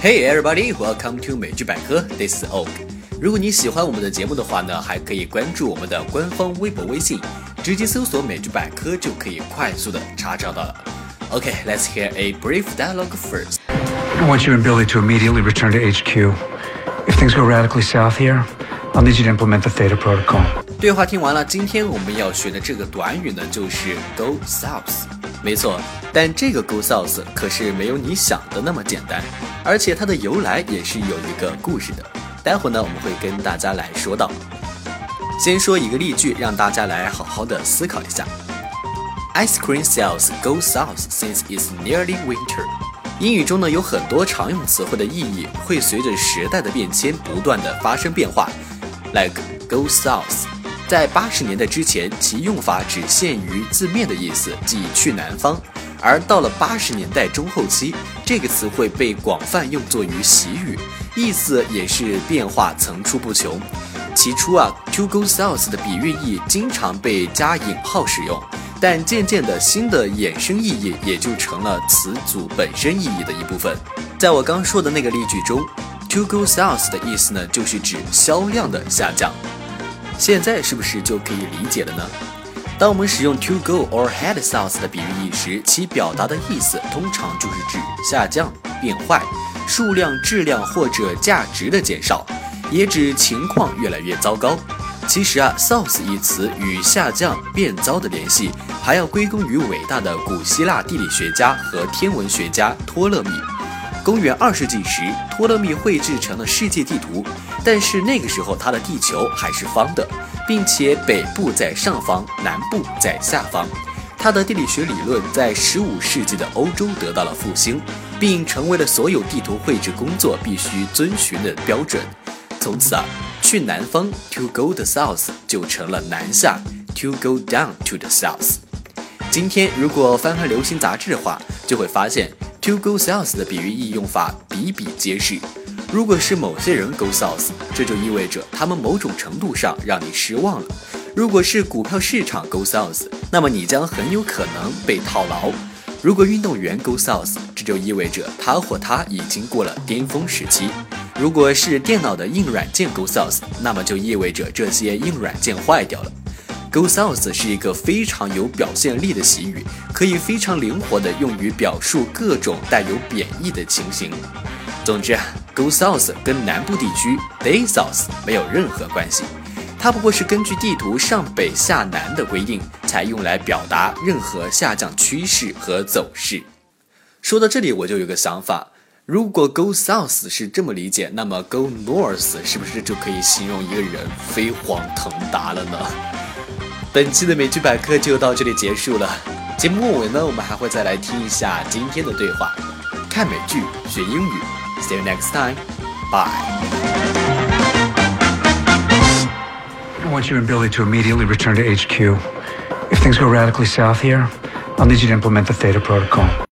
Hey everybody, welcome to 美剧百科。This is Oak。如果你喜欢我们的节目的话呢，还可以关注我们的官方微博、微信，直接搜索“美剧百科”就可以快速的查找到了。Okay, let's hear a brief dialogue first. I want you and Billy to immediately return to HQ. If things go radically south here, Need you to implement the Theta Protocol. 对话听完了，今天我们要学的这个短语呢，就是 go south。没错，但这个 go south 可是没有你想的那么简单，而且它的由来也是有一个故事的。待会呢，我们会跟大家来说到。先说一个例句，让大家来好好的思考一下。Ice cream sales go south since it's nearly winter。英语中呢有很多常用词汇的意义会随着时代的变迁不断的发生变化，like go south。在八十年代之前，其用法只限于字面的意思，即去南方；而到了八十年代中后期，这个词汇被广泛用作于习语，意思也是变化层出不穷。起初啊，to go south 的比喻意经常被加引号使用，但渐渐的，新的衍生意义也就成了词组本身意义的一部分。在我刚说的那个例句中，to go south 的意思呢，就是指销量的下降。现在是不是就可以理解了呢？当我们使用 to go or head south 的比喻意时，其表达的意思通常就是指下降、变坏、数量、质量或者价值的减少，也指情况越来越糟糕。其实啊，south 一词与下降、变糟的联系，还要归功于伟大的古希腊地理学家和天文学家托勒密。公元二世纪时，托勒密绘制成了世界地图，但是那个时候他的地球还是方的，并且北部在上方，南部在下方。他的地理学理论在十五世纪的欧洲得到了复兴，并成为了所有地图绘制工作必须遵循的标准。从此啊，去南方 to go the south 就成了南下 to go down to the south。今天如果翻翻流行杂志的话，就会发现。To go south 的比喻意用法比比皆是。如果是某些人 go south，这就意味着他们某种程度上让你失望了。如果是股票市场 go south，那么你将很有可能被套牢。如果运动员 go south，这就意味着他或他已经过了巅峰时期。如果是电脑的硬软件 go south，那么就意味着这些硬软件坏掉了。Go south 是一个非常有表现力的习语，可以非常灵活地用于表述各种带有贬义的情形。总之，Go south 跟南部地区 Day south 没有任何关系，它不过是根据地图上北下南的规定，才用来表达任何下降趋势和走势。说到这里，我就有个想法：如果 Go south 是这么理解，那么 Go north 是不是就可以形容一个人飞黄腾达了呢？本期的美剧百科就到这里结束了。节目末尾呢，我们还会再来听一下今天的对话。看美剧学英语，See you next time. Bye. I want you and Billy to immediately return to HQ. If things go radically south here, I'll need you to implement the Theta Protocol.